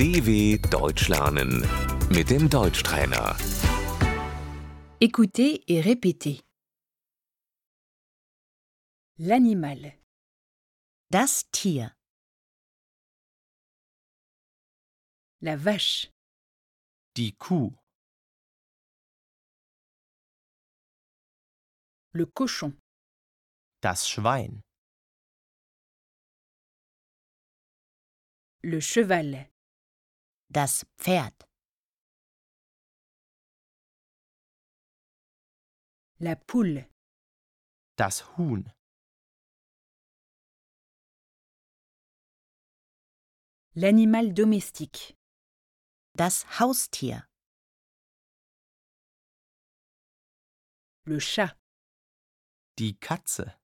DW Deutsch lernen mit dem Deutschtrainer. Écoutez et répétez. L'animal, Das Tier, la vache, Die Kuh, le cochon, das Schwein, le cheval, das Pferd, la poule, das Huhn, l'animal domestique, das Haustier, le chat, die Katze,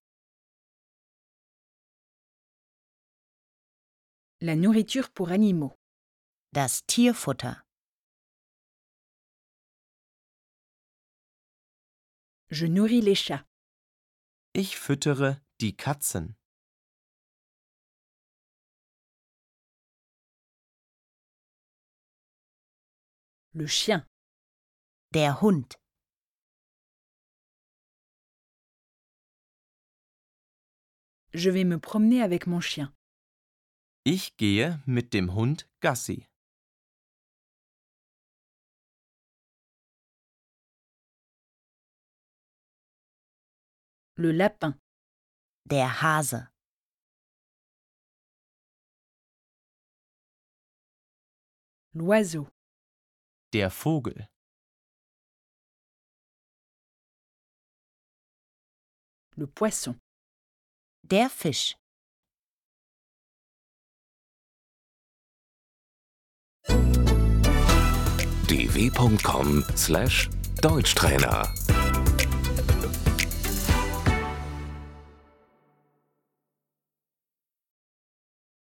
la nourriture pour animaux, das Tierfutter, je nourris les chats, ich füttere die Katzen, le chien, der Hund, je vais me promener avec mon chien, ich gehe mit dem Hund Gassi, le lapin, der Hase, l'oiseau, der Vogel, le poisson, der Fisch. dw.com/deutschtrainer